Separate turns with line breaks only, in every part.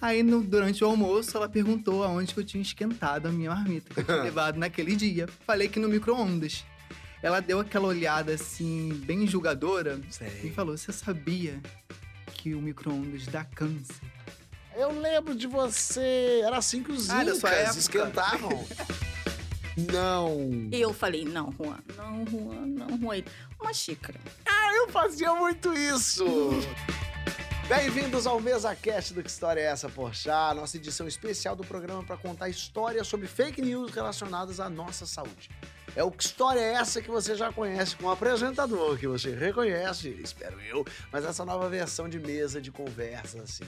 Aí, no- durante o almoço, ela perguntou aonde que eu tinha esquentado a minha marmita que eu tinha levado naquele dia. Falei que no micro-ondas. Ela deu aquela olhada assim, bem julgadora,
Sei.
e falou: Você sabia que o micro-ondas dá câncer?
Eu lembro de você. Era assim que os
Ah,
incas
época.
esquentavam. Não.
E eu falei, não, Juan, não, Juan, não, Juan. Uma xícara.
Ah, eu fazia muito isso. Bem-vindos ao Mesa Cast do Que História é Essa, Porchat, nossa edição especial do programa para contar histórias sobre fake news relacionadas à nossa saúde. É o Que História é Essa que você já conhece com o apresentador, que você reconhece, espero eu, mas essa nova versão de mesa de conversa, assim.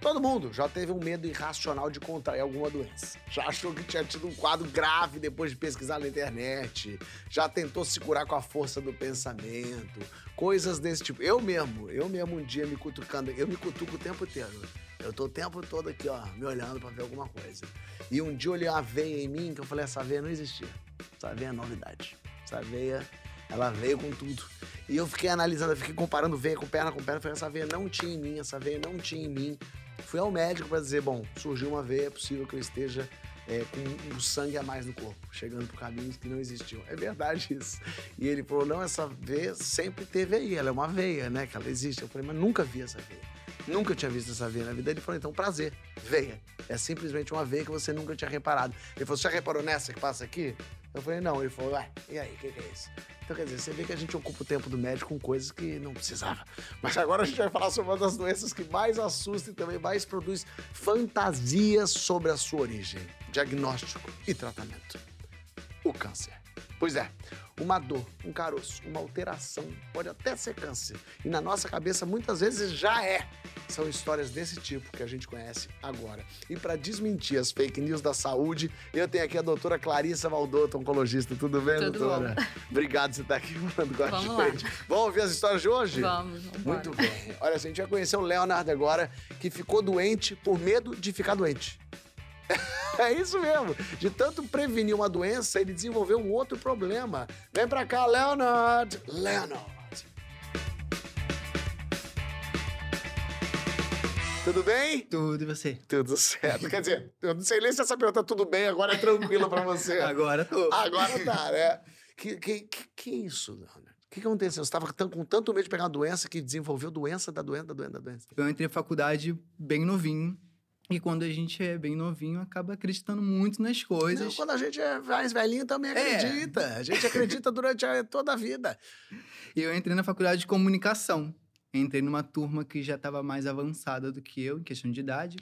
Todo mundo já teve um medo irracional de contrair alguma doença. Já achou que tinha tido um quadro grave depois de pesquisar na internet. Já tentou se curar com a força do pensamento. Coisas desse tipo. Eu mesmo, eu mesmo um dia me cutucando. Eu me cutuco o tempo inteiro. Eu tô o tempo todo aqui, ó, me olhando pra ver alguma coisa. E um dia eu olhei uma veia em mim que eu falei: essa veia não existia. Essa veia é novidade. Essa veia, ela veio com tudo. E eu fiquei analisando, eu fiquei comparando veia com perna com perna. Falei: essa veia não tinha em mim, essa veia não tinha em mim. Fui ao médico pra dizer: bom, surgiu uma veia, é possível que eu esteja é, com um sangue a mais no corpo, chegando por caminhos que não existiam. É verdade isso. E ele falou: não, essa veia sempre teve aí, ela é uma veia, né? Que ela existe. Eu falei: mas nunca vi essa veia. Nunca tinha visto essa veia na vida. Ele falou: então, prazer, veia. É simplesmente uma veia que você nunca tinha reparado. Ele falou: você já reparou nessa que passa aqui? Eu falei: não. Ele falou: ué, e aí, o que, que é isso? Então, quer dizer, você vê que a gente ocupa o tempo do médico com coisas que não precisava. Mas agora a gente vai falar sobre uma das doenças que mais assusta e também mais produz fantasias sobre a sua origem, diagnóstico e tratamento. O câncer. Pois é, uma dor, um caroço, uma alteração pode até ser câncer. E na nossa cabeça muitas vezes já é. São histórias desse tipo que a gente conhece agora. E para desmentir as fake news da saúde, eu tenho aqui a doutora Clarissa Valdotto, oncologista. Tudo bem,
Tudo
doutora? Obrigado por você estar aqui falando com a
Vamos lá.
gente. Vamos ouvir as histórias de hoje?
Vamos, vamos.
Muito bem. Olha, a gente vai conhecer o Leonard agora, que ficou doente por medo de ficar doente. É isso mesmo. De tanto prevenir uma doença, ele desenvolveu um outro problema. Vem pra cá, Leonard. Leonard. Tudo bem?
Tudo e você?
Tudo certo. Quer dizer, eu não sei nem se essa pergunta tudo bem, agora é tranquilo pra você.
Agora tô.
Agora tá, né? Que, que, que, que isso, Leonard? O que, que aconteceu? Você estava com tanto medo de pegar uma doença que desenvolveu doença da doença da doença da doença.
Eu entrei na faculdade bem novinho. E quando a gente é bem novinho, acaba acreditando muito nas
Não,
coisas.
quando a gente é mais velhinho também
É.
acredita. A gente acredita durante a- toda a vida.
E eu entrei na faculdade de comunicação. Entrei numa turma que já estava mais avançada do que eu, em questão de idade.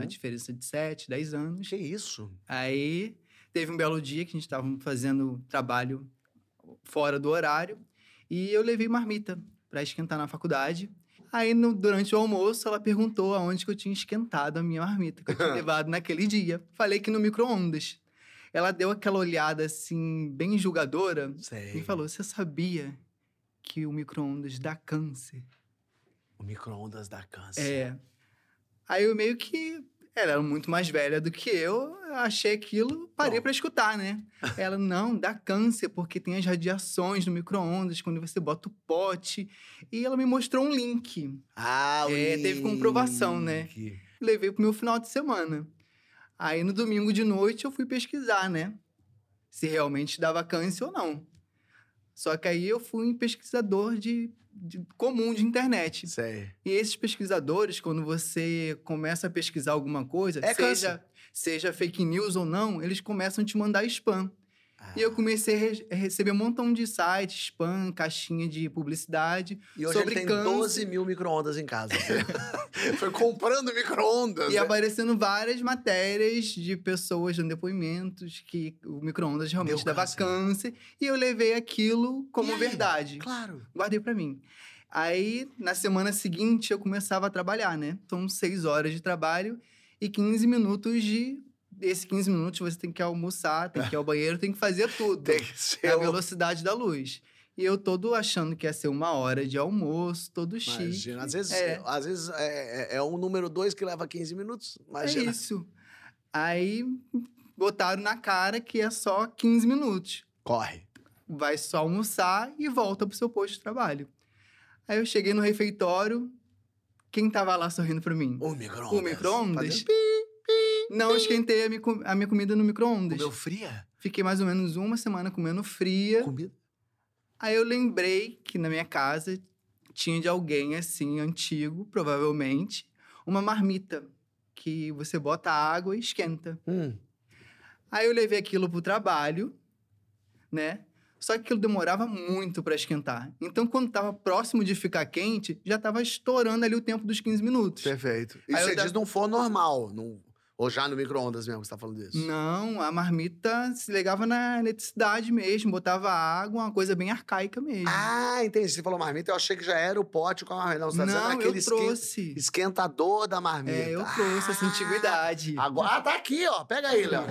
A diferença de 7, 10 anos.
Que isso?
Aí teve um belo dia que a gente estava fazendo trabalho fora do horário. E eu levei marmita para esquentar na faculdade. Aí, no- durante o almoço, ela perguntou aonde que eu tinha esquentado a minha marmita que eu tinha levado naquele dia. Falei que no micro-ondas. Ela deu aquela olhada assim, bem julgadora,
Sei.
e falou: Você sabia que o micro-ondas dá câncer?
O micro-ondas dá câncer.
É. Aí eu meio que. Ela era muito mais velha do que eu, eu achei aquilo, parei pra escutar, né? Ela, não, dá câncer, porque tem as radiações no micro-ondas quando você bota o pote. E ela me mostrou um link.
Ah, o
É, teve comprovação, né?
link.
Levei pro meu final de semana. Aí no domingo de noite eu fui pesquisar, né? Se realmente dava câncer ou não. Só que aí eu fui um pesquisador de, de- comum de internet.
Sei.
E esses pesquisadores, quando você começa a pesquisar alguma coisa,
É
seja, seja fake news ou não, eles começam a te mandar spam. E eu comecei a re- receber um montão de sites, spam, caixinha de publicidade.
E hoje
sobre
ele tem
câncer.
12 mil micro-ondas em casa. Foi comprando micro-ondas.
E
né?
aparecendo várias matérias de pessoas dando depoimentos que o micro-ondas realmente
Deu
dava
câncer.
câncer. E eu levei aquilo como
E aí?
verdade.
Claro.
Guardei pra mim. Aí, na semana seguinte, eu começava a trabalhar, né? Então, seis horas de trabalho e 15 minutos de. Esses 15 minutos você tem que almoçar, tem que ir ao banheiro, tem que fazer tudo.
Tem que ser. O-
velocidade da luz. E eu todo achando que ia ser uma hora de almoço, todo chique.
Imagina. Às vezes,
É.
às vezes é, é- é um número dois que leva 15 minutos.
É
Imagina.
isso. Aí botaram na cara que é só 15 minutos.
Corre.
Vai só almoçar e volta pro seu posto de trabalho. Aí eu cheguei no refeitório, Quem tava lá sorrindo pra mim?
O micro-ondas.
O micro-ondas?
Fazendo
Não esquentei a minha, a minha comida no micro-ondas.
Comeu fria?
Fiquei mais ou menos uma semana comendo fria.
Comida.
Aí eu lembrei que na minha casa tinha de alguém assim, antigo, provavelmente, uma marmita que você bota água e esquenta.
Hum.
Aí eu levei aquilo pro trabalho, né? Só que aquilo demorava muito para esquentar. Então, quando tava próximo de ficar quente, já tava estourando ali o tempo dos 15 minutos.
Perfeito. E
Aí
você
da-
diz num forno normal, num... ou já no micro-ondas mesmo você tá falando disso?
Não, a marmita se ligava na eletricidade mesmo, botava água, uma coisa bem arcaica mesmo.
Ah, entendi. Você falou marmita, eu achei que já era o pote com a marmita. Não, você tá dizendo
Não,
aquele
eu
esquen-
trouxe.
esquentador da marmita.
É, eu trouxe essa
Ah,
antiguidade.
Agora ah, tá aqui, ó. Pega aí, Léo.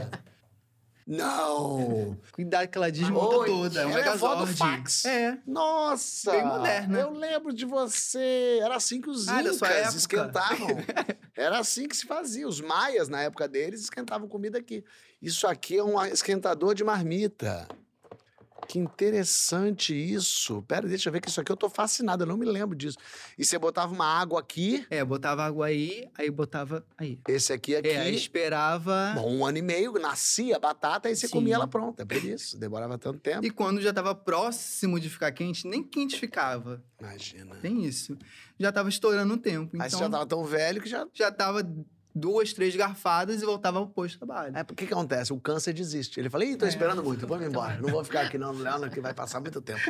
Não!
Cuidado que ela desmonta
Oi,
toda. É um
ela é vó do fax.
É.
Nossa!
Bem moderna.
Eu lembro de você. Era assim que os
Ah,
incas esquentavam. Era assim que se fazia. Os maias, na época deles, esquentavam comida aqui. Isso aqui é um esquentador de marmita. Que interessante isso. Pera, deixa eu ver que isso aqui eu tô fascinado, eu não me lembro disso. E você botava uma água aqui,
É, botava água aí, aí botava aí.
esse aqui aqui.
É, aí esperava.
Bom, um ano e meio, nascia a batata e você
Sim.
comia ela pronta. É por isso, demorava tanto tempo.
E quando já tava próximo de ficar quente, nem quente ficava.
Imagina.
Tem isso. Já tava estourando o tempo.
Aí você
Então,
já tava tão velho que já
já tava duas, três garfadas e voltava ao posto de trabalho.
É, porque que acontece? O câncer desiste. Ele fala, ih, tô
É,
esperando muito, vamos embora. Não vou ficar aqui não, Leandro, que vai passar muito tempo.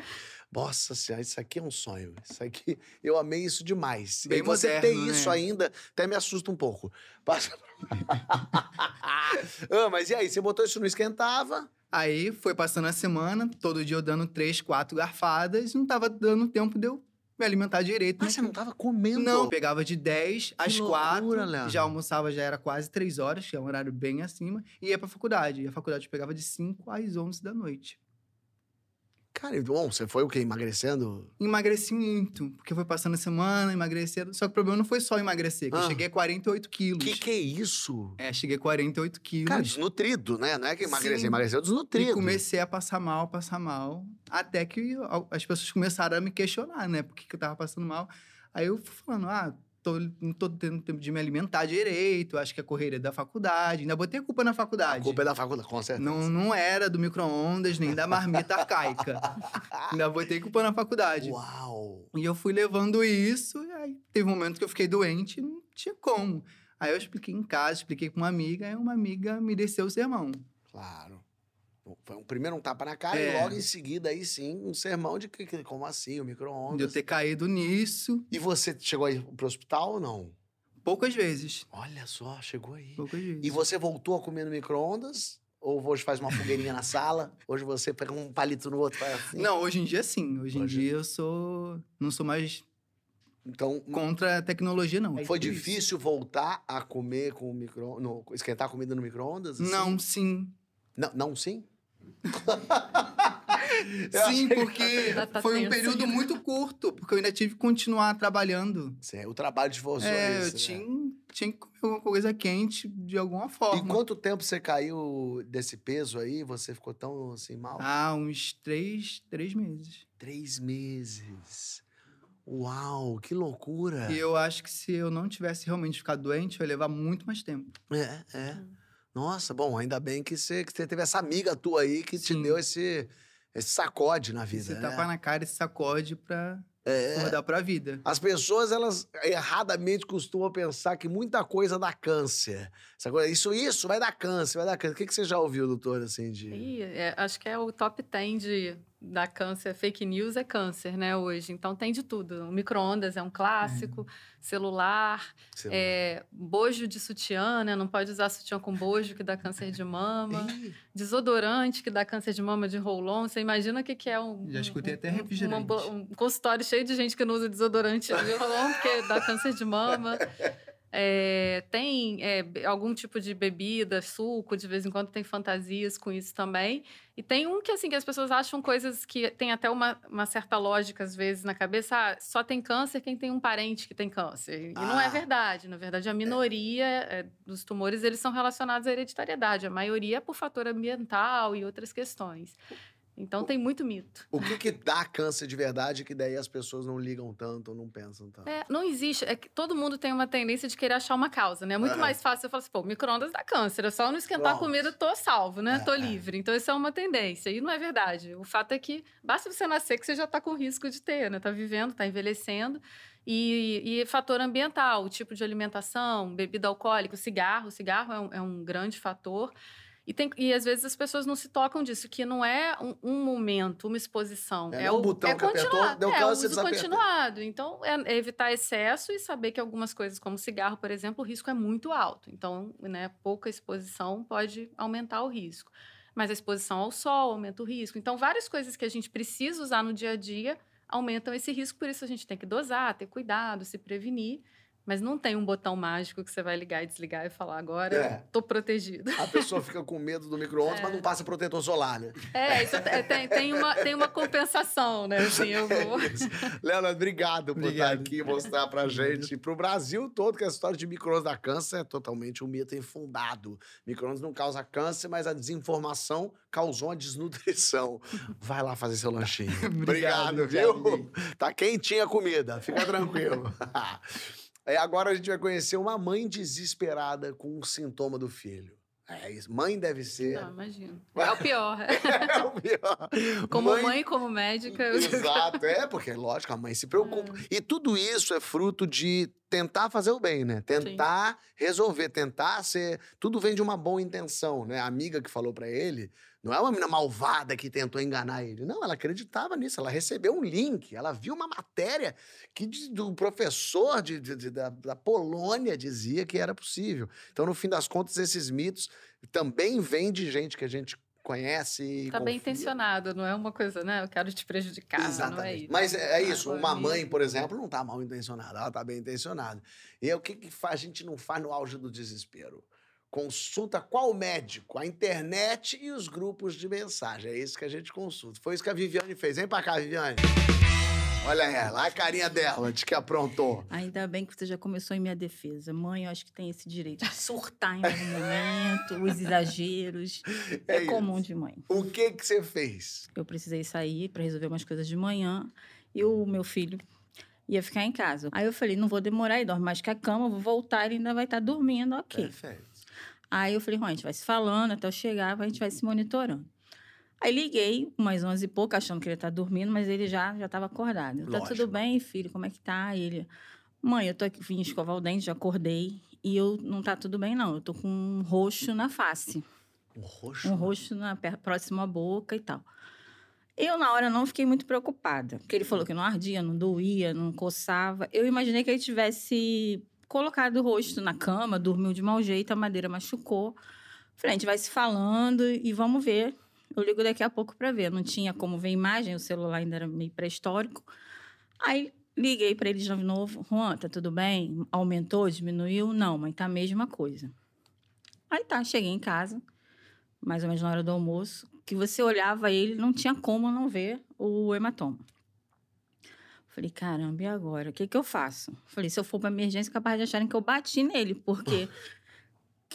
Nossa senhora, isso aqui é um sonho. Isso aqui, eu amei isso demais.
Bem
e você
moderno,
ter isso
né?
ainda, até me assusta um pouco. Passa... ah, mas e aí, você botou isso não esquentava?
Aí foi passando a semana, todo dia eu dando três, quatro garfadas, não tava dando tempo de eu me alimentar direito.
Mas
né?
você não tava comendo?
Não, pegava de 10 às
loucura,
4,
Leandro.
já almoçava, já era quase 3 horas, que é um horário bem acima, e ia pra faculdade. E a faculdade pegava de 5 às 11 da noite.
Cara, bom, você foi o quê? Emagrecendo?
Emagreci muito, porque foi passando a semana, emagrecendo. Só que o problema não foi só emagrecer, que
Ah.
eu cheguei a 48 quilos.
Que que é isso?
É, cheguei a 48 quilos.
Cara, desnutrido, né? Não é que emagreceu, emagreceu desnutrido.
E comecei a passar mal, passar mal. Até que as pessoas começaram a me questionar, né? Por que, que eu tava passando mal. Aí eu fui falando, ah, tô, não tô tendo tempo de me alimentar direito, acho que a correria é da faculdade. Ainda botei a culpa na
A
faculdade.
culpa é da faculdade, com certeza.
Não, não era do micro-ondas, nem da marmita arcaica. Ainda botei culpa na faculdade.
Uau!
E eu fui levando isso, e aí teve um momento que eu fiquei doente não tinha como. Aí eu expliquei em casa, expliquei com uma amiga, e uma amiga me desceu o sermão.
Claro. Foi um, primeiro um tapa na cara
É.
e logo em seguida, aí sim, um sermão de que, que- como assim, o
De eu
micro-ondas.
ter caído nisso
E você chegou aí pro hospital ou não?
poucas vezes.
Olha só, chegou aí.
Poucas vezes.
E você voltou a comer no micro-ondas? Ou hoje faz uma fogueirinha na sala? Hoje você pega um palito no outro, faz assim?
Não, hoje em dia sim. Hoje,
Hoje-
em dia eu sou. Não sou mais
Então,
contra a tecnologia, não.
foi
isso.
difícil voltar a comer com o micro... No, esquentar a comida no micro-ondas? assim?
Não, sim.
Não, não sim?
Sim, porque
tá
foi um período muito curto, porque eu ainda tive que continuar trabalhando.
Sim, o trabalho de vocês.
é, eu
né?
tinha, tinha que comer alguma coisa quente de alguma
E
forma.
quanto tempo você caiu desse peso aí? Você ficou tão assim mal?
Ah, uns três, três meses.
Três meses. Uau, que loucura.
E eu acho que se eu não tivesse realmente ficado doente, eu ia levar muito mais tempo.
É, é. Nossa, bom, ainda bem que você, que você teve essa amiga tua aí que te
Sim.
deu esse, esse sacode na vida.
Você
né?
tapa na cara e sacode pra
É.
acordar pra vida.
As pessoas, elas erradamente costumam pensar que muita coisa dá câncer. Essa coisa, isso, isso vai dar câncer, vai dar câncer. O que, que você já ouviu, doutor, assim, de...
Ih, é, acho que é o top 10 de, da câncer. Fake news é câncer, né, hoje. Então tem de tudo. Micro-ondas é um clássico, celular,
sei lá?
é, bojo de sutiã, né? Não pode usar sutiã com bojo, que dá câncer de mama. Desodorante, que dá câncer de mama de roll-on. Você imagina o que, que é um...
Já escutei
um-
até refrigerante.
uma um consultório cheio de gente que não usa desodorante de roll-on, porque dá câncer de mama. É, tem é, algum tipo de bebida, suco, de vez em quando tem fantasias com isso também. E tem um que, assim, que as pessoas acham coisas que tem até uma, uma certa lógica, às vezes, na cabeça. Ah, só tem câncer quem tem um parente que tem câncer. E não
Ah.
é verdade. Na verdade, a minoria é, dos tumores, eles são relacionados à hereditariedade. A maioria é por fator ambiental e outras questões. Então tem muito mito.
O que que dá câncer de verdade que daí as pessoas não ligam tanto ou não pensam tanto?
É, não existe. É que todo mundo tem uma tendência de querer achar uma causa, né? É muito
Aham.
mais fácil você falar assim, pô, micro-ondas dá câncer. É só não esquentar
Pronto.
a comida, tô salvo, né?
É,
tô
é.
livre. Então, isso é uma tendência. E não é verdade. O fato é que basta você nascer que você já tá com risco de ter, né? Tá vivendo, tá envelhecendo. E, e fator ambiental, o tipo de alimentação, bebida alcoólica, o cigarro. O cigarro é um, é um grande fator. E, tem, e às vezes as pessoas não se tocam disso, que não é um, um momento, uma exposição.
É,
É,
não
o
botão que apertou, deu
é, o
câncer,
uso continuado. Então, é, é evitar excesso e saber que algumas coisas, como cigarro, por exemplo, o risco é muito alto. Então, né, pouca exposição pode aumentar o risco. Mas a exposição ao sol aumenta o risco. Então, várias coisas que a gente precisa usar no dia a dia aumentam esse risco, por isso a gente tem que dosar, ter cuidado, se prevenir. Mas não tem um botão mágico que você vai ligar e desligar e falar, agora
É.
tô protegido.
A pessoa fica com medo do micro-ondas, mas não passa protetor solar, né?
É, isso é- tem, tem, uma, tem uma compensação, né? Assim, eu vou.
É. Leonardo, obrigado por
Obrigado.
estar aqui e mostrar pra gente, pro Brasil todo, que a história de micro-ondas da câncer é totalmente um mito infundado. Micro-ondas não causa câncer, mas a desinformação causou uma desnutrição. Vai lá fazer seu lanchinho. obrigado,
Obrigado,
viu?
obrigado,
Tá quentinha a comida, fica tranquilo. É, agora a gente vai conhecer uma mãe desesperada com um sintoma do filho. É isso. Mãe deve ser.
Não, imagino. É o pior.
É o pior.
Como mãe, como médica, eu
Exato, é, porque, lógico, a mãe se preocupa.
É.
E tudo isso é fruto de tentar fazer o bem, né? Tentar resolver, tentar ser. Tudo vem de uma boa intenção, né? A amiga que falou pra ele não é uma menina malvada que tentou enganar ele. Não, ela acreditava nisso. Ela recebeu um link, ela viu uma matéria que do professor de, de- de- da, da Polônia dizia que era possível. Então, no fim das contas, esses mitos também vêm de gente que a gente conhece
tá bem intencionado, não é uma coisa, né? Eu quero te prejudicar, é
Exatamente.
isso.
Mas é, é isso,
Agora
uma mãe, por exemplo, não tá mal intencionada, ela tá bem intencionada. E aí, o que, que faz, a gente não faz no auge do desespero? Consulta qual médico? A internet e os grupos de mensagem. É isso que a gente consulta. Foi isso que a Viviane fez. Vem pra cá, Viviane. Olha ela, a carinha dela, de que aprontou.
Ainda bem que você já começou em minha defesa. Mãe, eu acho que tem esse direito de surtar em algum momento, os exageros.
É
É, comum de mãe.
O que que você fez?
Eu precisei sair para resolver umas coisas de manhã e o meu filho ia ficar em casa. Aí eu falei, não vou demorar e dorme mais que a cama, vou voltar, ele ainda vai estar dormindo, ok.
Perfeito.
Aí eu falei, a gente vai se falando até eu chegar, a gente vai se monitorando. Aí liguei, umas 11 e pouco, achando que ele tá dormindo, mas ele já já estava acordado. Tá tudo bem, filho? Como é que tá? Ele, mãe, eu tô aqui, vim escovar o dente, já acordei. E eu não tá tudo bem, não. Eu tô com um roxo na face.
Um roxo.
Um roxo na, próximo à boca e tal. Eu, na hora, não fiquei muito preocupada. Porque ele falou que não ardia, não doía, não coçava. Eu imaginei que ele tivesse colocado o rosto na cama, dormiu de mau jeito, a madeira machucou. Falei, a gente vai se falando e vamos ver. Eu ligo daqui a pouco para ver. Não tinha como ver imagem, o celular ainda era meio pré-histórico. Aí liguei para ele de novo. Juan, tá tudo bem? Aumentou, diminuiu? Não, mãe, tá a mesma coisa. Aí tá, cheguei em casa, mais ou menos na hora do almoço, que você olhava ele, não tinha como não ver o hematoma. Falei, caramba, e agora? O que, que eu faço? Falei, se eu for para emergência, capaz de acharem que eu bati nele, porque que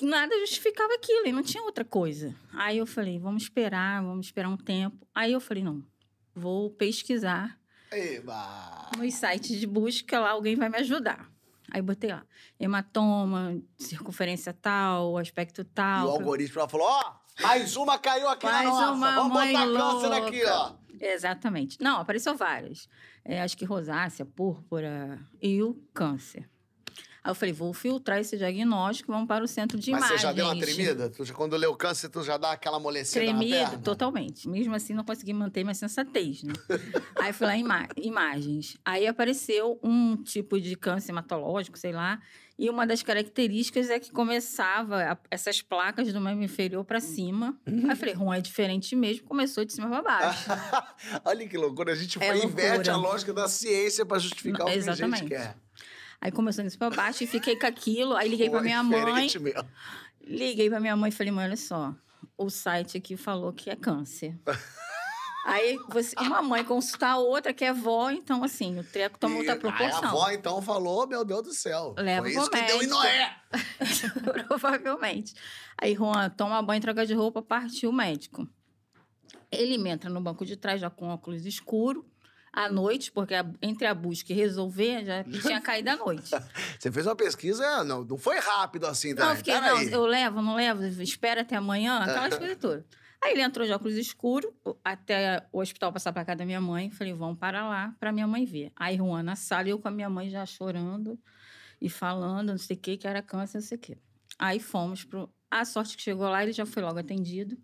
nada justificava aquilo, e não tinha outra coisa. Aí eu falei, vamos esperar, vamos esperar um tempo. Aí eu falei, não, vou pesquisar
Eba!
nos sites de busca lá, alguém vai me ajudar. Aí botei lá, hematoma, circunferência tal, aspecto
E
tal.
o algoritmo falou: ó, mais uma caiu aqui na
Mais
nossa.
uma
Vamos botar câncer aqui,
louca.
ó.
Exatamente. Não, apareceu várias. É, acho que rosácea, púrpura e o câncer. Aí eu falei, vou filtrar esse diagnóstico, vamos para o centro de
Mas
imagens.
você já deu uma tremida? Tu quando leu câncer, tu já dá aquela amolecida na
Tremido, totalmente. Mesmo assim, não consegui manter minha sensatez, né? Aí fui lá em ima- imagens. Aí apareceu um tipo de câncer hematológico, sei lá. E uma das características é que começava a- essas placas do membro inferior para cima. Aí eu falei, Rum, é diferente mesmo. Começou de cima para baixo.
Olha que loucura. A gente
É
foi, inverte a lógica da ciência pra justificar
Não,
o que a gente
exatamente.
quer.
Aí começou cima para baixo e fiquei com aquilo. Aí liguei para minha mãe.
diferente mesmo.
Liguei pra minha mãe e falei, mãe, olha só, o site aqui falou que é câncer. Aí você, uma mãe consultar a outra que é vó, então assim, o treco toma
E
outra
aí
proporção.
A avó então falou: meu Deus do céu.
Leva
foi isso que deu em. Noé.
Provavelmente. Aí, Juan, toma banho, troca de roupa, partiu o médico. Ele me entra no banco de trás já com óculos escuro, à noite, porque a- entre a busca e resolver, já tinha caído a noite.
Você fez uma pesquisa, não, não foi rápido assim, tá?
Não, eu fiquei, não,
Peraí.
eu levo, não levo, espera até amanhã, aquelas coisas todas. Aí ele entrou de óculos escuros até o hospital passar para casa da minha mãe. Falei, vamos para lá para minha mãe ver. Aí Juan na sala, eu com a minha mãe já chorando e falando, não sei o que, que era câncer, não sei o quê. Aí fomos pro. A sorte que chegou lá, ele já foi logo atendido.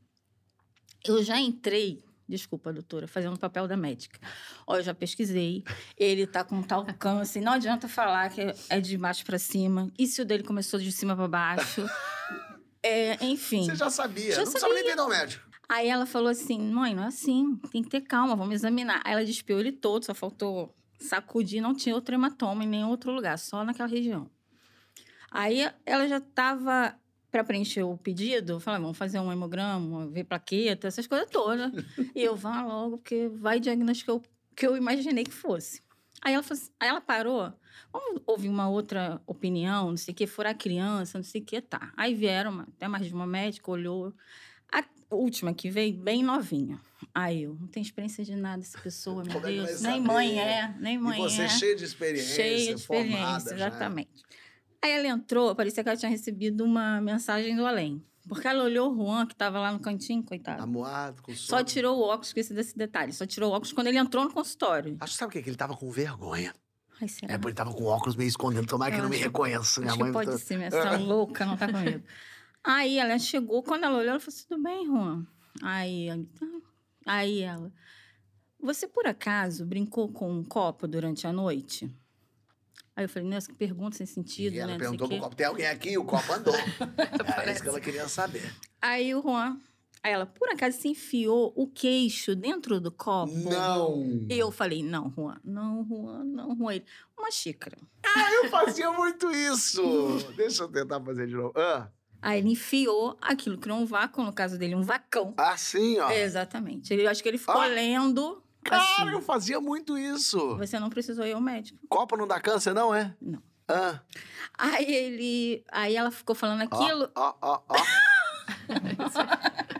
Eu já entrei, desculpa, doutora, fazendo o papel da médica. Ó, eu já pesquisei, ele tá com tal câncer, não adianta falar que é de baixo para cima. E se o dele começou de cima para baixo? É, enfim.
Você já sabia,
Já
não precisava nem ver ao médico.
Aí ela falou assim: mãe, não é assim, tem que ter calma, vamos examinar. Aí ela despiu ele todo, só faltou sacudir, não tinha outro hematoma em nenhum outro lugar, só naquela região. Aí ela já estava para preencher o pedido, falei, vamos fazer um hemograma, ver plaqueta, essas coisas todas. e eu, vá logo, porque vai diagnóstico que eu, que eu imaginei que fosse. Aí ela, falou assim- aí ela parou, vamos ouvir uma outra opinião, não sei o que, furar a criança, não sei o que, tá. Aí vieram, uma- até mais de uma médica, olhou. A última que veio, bem novinha. Aí eu, não tenho experiência de nada essa pessoa, meu
é
Deus. Nem mãe é, nem mãe
e você
é.
cheio de experiência,
Cheia de experiência,
formada já.
Aí ela entrou, parecia que ela tinha recebido uma mensagem do além. Porque ela olhou o Juan, que estava lá no cantinho, coitado.
Amuado, com
Só
sono.
tirou o óculos, esqueci desse detalhe. Só tirou o óculos quando ele entrou no consultório.
Acho que sabe o que? Que ele tava com vergonha.
Ai, será?
É, porque ele tava com óculos meio escondendo. Tomara que não me reconheça. Minha
Acho
mãe
que pode
tá-
ser, mas essa louca não tá com medo. Aí ela chegou, quando ela olhou, ela falou tudo bem, Juan? Aí, ela- aí ela, você por acaso brincou com um copo durante a noite? Aí eu falei, nossa, que pergunta sem sentido,
E ela
né?
perguntou pro copo, tem alguém aqui? O copo andou. Era isso que ela queria saber.
Aí o Juan, aí ela, por acaso se enfiou o queixo dentro do copo?
Não!
E eu falei, não, Juan, não, Juan, não, Juan. Ele, Uma xícara.
Eu fazia muito isso! Deixa eu tentar fazer de novo. Ah,
Aí ele enfiou aquilo, criou um vácuo, no caso dele, um vacão.
assim, ó.
Exatamente. Ele, eu acho que ele ficou
Ah.
lendo
Cara,
assim.
eu fazia muito isso.
Você não precisou ir ao médico.
Copo não dá câncer, não, é?
Não.
Ah,
Aí ele. Aí ela ficou falando aquilo.
ó, ó, ó.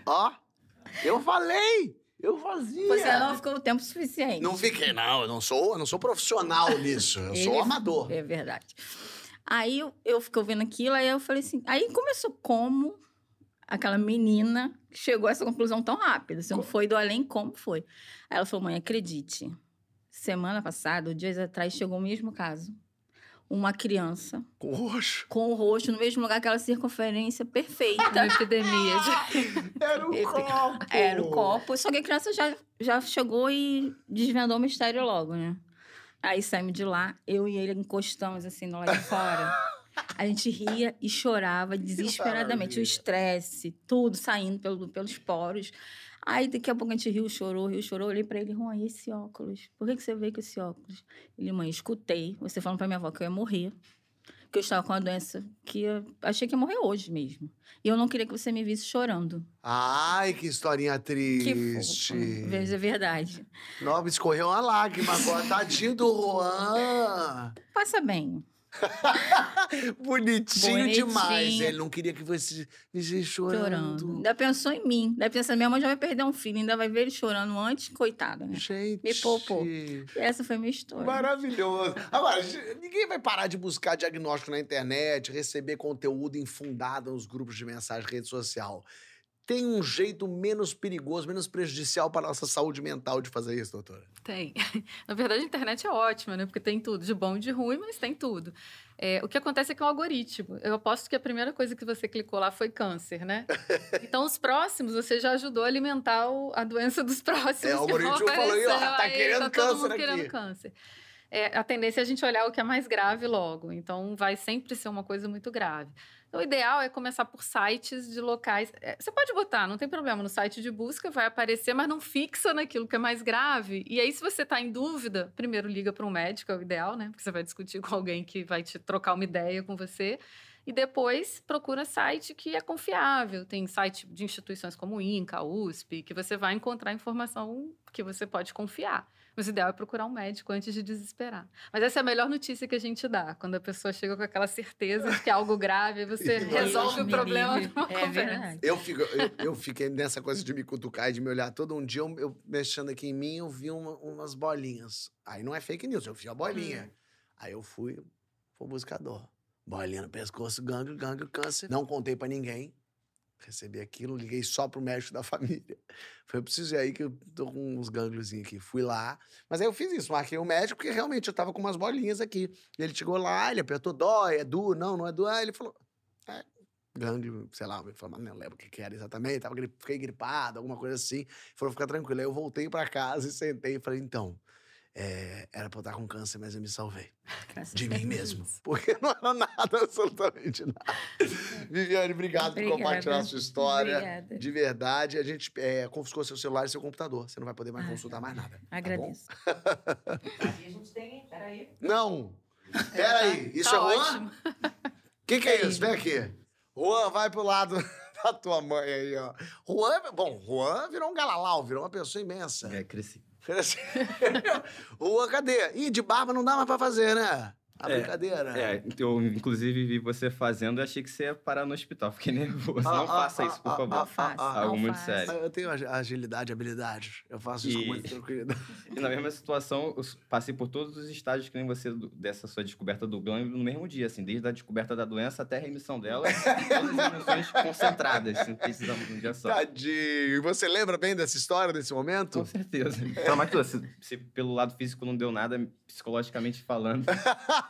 Ó, eu falei! Eu fazia!
Você não ficou o tempo suficiente.
Não fiquei, não. Eu não sou, eu não sou profissional nisso. Eu sou amador.
É verdade. Aí eu, eu fiquei ouvindo aquilo, aí eu falei assim. Aí começou como aquela menina chegou a essa conclusão tão rápida. Se não foi do além, como foi? Aí ela falou: mãe, acredite. Semana passada, ou dias atrás, chegou o mesmo caso. Uma criança
Com roxo.
com o rosto no mesmo lugar, aquela circunferência perfeita.
Uma epidemia. de-
Era o copo.
Era o copo, só que a criança já, já chegou e desvendou o mistério logo, né? Aí saímos de lá, eu e ele encostamos assim no lado de fora. A gente ria e chorava desesperadamente. O estresse, tudo saindo pelo, pelos poros. Aí daqui a pouco a gente riu, chorou, riu, chorou. Olhei pra ele, Juan, e esse óculos? Por que, que você veio com esse óculos? Ele, mãe, escutei você falando pra minha avó que eu ia morrer. Que eu estava com uma doença que eu achei que ia morrer hoje mesmo. E eu não queria que você me visse chorando.
Ai, que historinha
Que
triste.
Veja, é verdade.
Nossa, escorreu uma lágrima agora. Tadinho do Juan.
Passa bem.
Bonitinho,
Bonitinho.
demais. Ele não queria que você visse chorando.
Chorando. Ainda pensou em mim. Daí pensa, minha mãe já vai perder um filho, ainda vai ver ele chorando antes, coitada, né?
Gente.
Me poupou. Essa foi a minha história.
Maravilhoso. Agora, ninguém vai parar de buscar diagnóstico na internet, receber conteúdo infundado nos grupos de mensagem, rede social. Tem um jeito menos perigoso, menos prejudicial para a nossa saúde mental de fazer isso, doutora?
Tem. Na verdade, a internet é ótima, né? Porque tem tudo, de bom e de ruim, mas tem tudo. É, o que acontece é que é um algoritmo. Eu aposto que a primeira coisa que você clicou lá foi câncer, né? Então, os próximos, você já ajudou a alimentar o- a doença dos próximos.
É, o algoritmo falou aí, ó, tá
Aí
querendo
tá todo
câncer
mundo
aqui.
querendo câncer. É, a tendência é a gente olhar o que é mais grave logo. Então, vai sempre ser uma coisa muito grave. Então, o ideal é começar por sites de locais. é, Você pode botar, não tem problema, no site de busca vai aparecer, mas não fixa naquilo que é mais grave. E aí, se você está em dúvida, primeiro liga para um médico, é o ideal, né? Porque você vai discutir com alguém que vai te trocar uma ideia com você. E depois procura site que é confiável. Tem site de instituições como INCA, USP, que você vai encontrar informação que você pode confiar. Mas o ideal é procurar um médico antes de desesperar. Mas essa é a melhor notícia que a gente dá, quando a pessoa chega com aquela certeza de que é algo grave, você resolve o problema
livre.
de uma
É
conversa.
verdade.
Eu, fico, eu, eu fiquei nessa coisa de me cutucar e de me olhar todo um dia, eu, eu mexendo aqui em mim, eu vi uma- umas bolinhas. Aí não é fake news, eu vi a bolinha. Aí eu fui pro buscador. Bolinha no pescoço, gânglio, gânglio, câncer. Não contei pra ninguém. Recebi aquilo, liguei só pro médico da família. Falei, eu preciso ir aí que eu tô com uns gângliozinhos aqui. Fui lá. Mas aí eu fiz isso, marquei o médico, porque realmente eu tava com umas bolinhas aqui. E ele chegou lá, ele apertou, dói, é duro, não, não é duro. Aí ele falou, é, gânglio, sei lá, ele falou, mas não lembro o que, que era exatamente, tava, fiquei gripado, alguma coisa assim. Ele falou, fica tranquilo. Aí eu voltei pra casa e sentei e falei, então, é, era pra eu estar com câncer, mas eu me salvei.
Graças
De mim mesmo. Porque não era nada, absolutamente nada. Viviane, obrigado por
Obrigada.
compartilhar a sua história.
Obrigada.
De verdade, a gente é, confiscou seu celular e seu computador. Você não vai poder mais
Ah,
consultar mais nada. tá bom?
Agradeço.
Aqui a gente tem. Peraí.
Não! Peraí, isso
Tá
é Juan? O que, que é isso? Vem aqui. Juan, vai pro lado da tua mãe aí, ó. Juan, bom, Juan virou um galalau, virou uma pessoa imensa.
É, cresci.
Juan, cadê? Ih, de barba não dá mais pra fazer, né? A
É,
brincadeira.
É, eu inclusive vi você fazendo e achei que você ia parar no hospital. Fiquei nervoso.
Ah,
Não
ah,
faça
ah,
isso, por
ah,
favor.
Não faça.
ah,
Algo muito sério.
Ah, Eu tenho ag- agilidade, habilidade. Eu faço isso com
E-
muita tranquilidade.
E na mesma situação, eu passei por todos os estágios que nem você dessa sua descoberta do gânglio no mesmo dia, assim, desde a descoberta da doença até a remissão dela, todas as emoções concentradas, assim, precisamos de um dia só.
Tadinho. Você lembra bem dessa história, desse momento?
Com certeza. Traumatizou. Se, se pelo lado físico não deu nada, psicologicamente falando.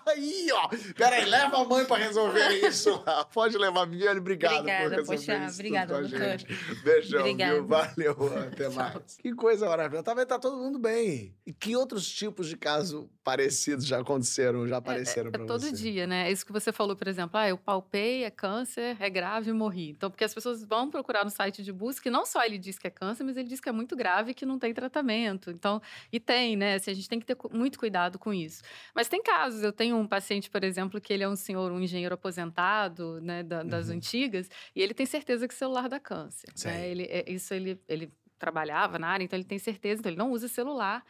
Aí, ó. Peraí, leva a mãe pra resolver isso. Pode levar, Viviane. Obrigado
Obrigada,
por resolver
poxa,
isso
obrigada,
tudo
doutora.
gente. Beijão,
Obrigada.
viu? Valeu, até mais. Que coisa maravilhosa. Tá vendo? Tá todo mundo bem. E que outros tipos de casos parecidos já aconteceram, já apareceram
É
pra
todo
você?
dia, né? É isso que você falou, por exemplo. Ah, eu palpei, é câncer, é grave morri. Então, porque as pessoas vão procurar no site de busca e não só ele diz que é câncer, mas ele diz que é muito grave e que não tem tratamento. Então, e tem, né? Assim, a gente tem que ter muito cuidado com isso. Mas tem casos. Eu tenho um paciente, por exemplo, que ele é um senhor, um engenheiro aposentado, né, da- das
Uhum.
antigas, e ele tem certeza que o celular dá câncer. Né? Ele, é- isso ele, ele trabalhava na área, então ele tem certeza, então ele não usa celular.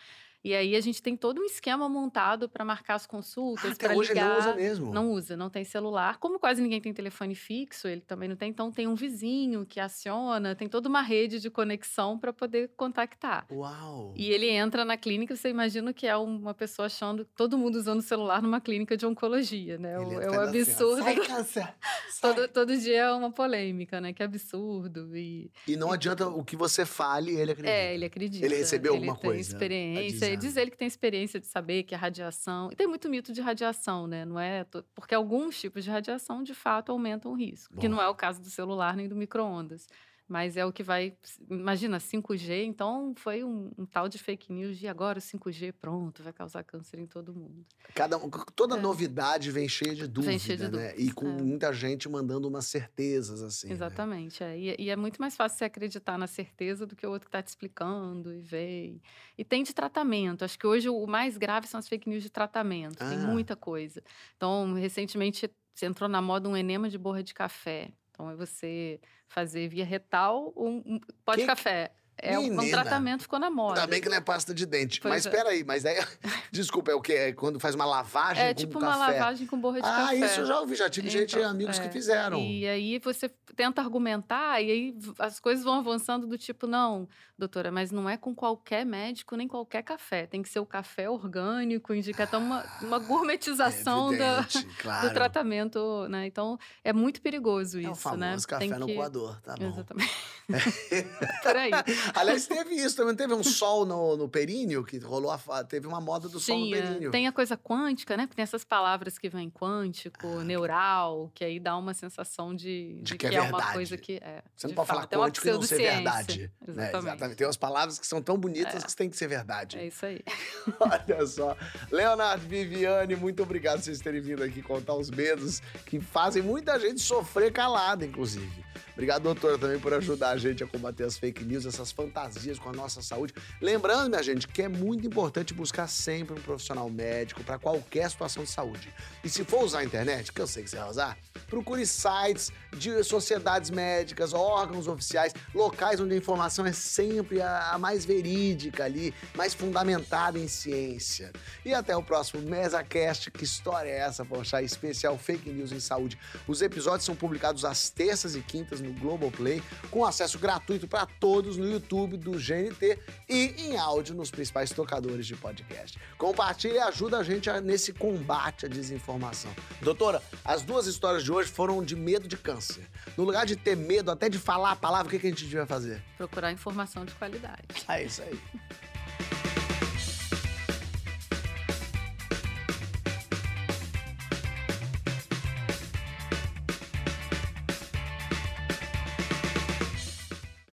E aí a gente tem todo um esquema montado para marcar as consultas,
Ah, Até
para
hoje
ligar.
ele não usa mesmo.
Não usa, não tem celular. Como quase ninguém tem telefone fixo, ele também não tem, então tem um vizinho que aciona, tem toda uma rede de conexão para poder contactar.
Uau.
E ele entra na clínica, você imagina que é uma pessoa achando todo mundo usando celular numa clínica de oncologia, né? É
Ele
o-
entra
é o
fazendo assim,
absurdo.
Sai, câncer. Sai.
Todo, todo dia é uma polêmica, né? Que absurdo. E,
E não adianta o que você fale, ele acredita.
é, ele acredita.
Ele recebeu alguma
Ele tem
coisa, tá
experiência. Ele diz ele que tem experiência de saber que a radiação. E tem muito mito de radiação, né? Não é. Porque alguns tipos de radiação, de fato, aumentam o risco. Que
Bom.
não é o caso do celular nem do micro-ondas. Mas é o que vai. Imagina, 5G, então foi um, um tal de fake news de agora o 5G, pronto, vai causar câncer em todo mundo.
Cada, toda
É.
novidade vem cheia de dúvida,
Vem cheia de
né? E
dúvidas,
com
é.
muita gente mandando umas certezas, assim. né?
Exatamente. é. E, e é muito mais fácil você acreditar na certeza do que o outro que está te explicando e vê. E tem de tratamento. Acho que hoje o mais grave são as fake news de tratamento. Tem
Ah.
muita coisa. Então, recentemente entrou na moda um enema de borra de café. Então, é você fazer via retal um, um pó de
Que-
café. É um, um tratamento ficou na moda.
Ainda bem que não é pasta de dente.
Pois
Mas
é.
peraí, mas aí. Desculpa, é o quê? É quando faz uma lavagem
É
com
tipo
café?
uma lavagem com borra de
ah,
café.
isso eu já ouvi, já tive gente,
Então,
amigos que
é.
fizeram.
E aí você tenta argumentar e aí as coisas vão avançando do tipo, não, doutora, mas não é com qualquer médico nem qualquer café. Tem que ser o café orgânico, indica até uma, uma gourmetização da,
Evidente, claro.
do tratamento, né? Então é muito perigoso isso,
É o famoso
né?
café
Tem
no
que...
coador, tá bom.
Exatamente. Por aí.
Aliás, teve isso também. Teve um sol no, no períneo, que rolou a, Teve uma moda do sol no
Tinha.
períneo.
Tem a coisa quântica, né? Porque tem essas palavras que vêm quântico,
Ah,
neural, que aí dá uma sensação de,
De
de
que
que,
é
é, uma
verdade.
coisa que é.
Você não
de
pode falar
é
quântico e não ser verdade. né?
Exatamente.
Tem umas palavras que são tão bonitas que tem que ser verdade.
É isso aí.
Olha só. Leonardo, Viviane, muito obrigado por vocês terem vindo aqui contar os medos que fazem muita gente sofrer calada, inclusive. Obrigado, doutora, também por ajudar a gente a combater as fake news, essas fantasias com a nossa saúde. Lembrando, minha gente, que é muito importante buscar sempre um profissional médico para qualquer situação de saúde. E se for usar a internet, que eu sei que você vai usar, procure sites de sociedades médicas, órgãos oficiais, locais onde a informação é sempre a, mais verídica ali, mais fundamentada em ciência. E até o próximo MesaCast. Que história é essa, poxa? Especial Fake News em Saúde. Os episódios são publicados às terças e quintas no Globoplay, com acesso gratuito para todos no YouTube do GNT e em áudio nos principais tocadores de podcast. Compartilhe e ajuda a gente a- nesse combate à desinformação. Doutora, as duas histórias de hoje foram de medo de câncer. No lugar de ter medo até de falar a palavra, o que que a gente devia fazer?
Procurar informação de qualidade.
É isso aí.